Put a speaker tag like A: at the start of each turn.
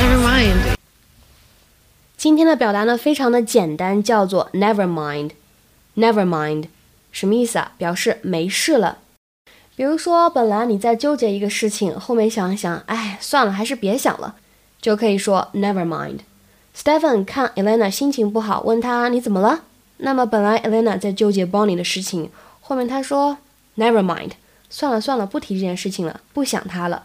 A: Never mind.
B: 今天的表达呢，非常的简单，叫做 never mind。never mind 什么意思啊？表示没事了。比如说，本来你在纠结一个事情，后面想一想，哎，算了，还是别想了，就可以说 never mind。Stephen 看 Elena 心情不好，问他你怎么了？那么本来 Elena 在纠结 Bonnie 的事情，后面他说 never mind，算了算了，不提这件事情了，不想他了。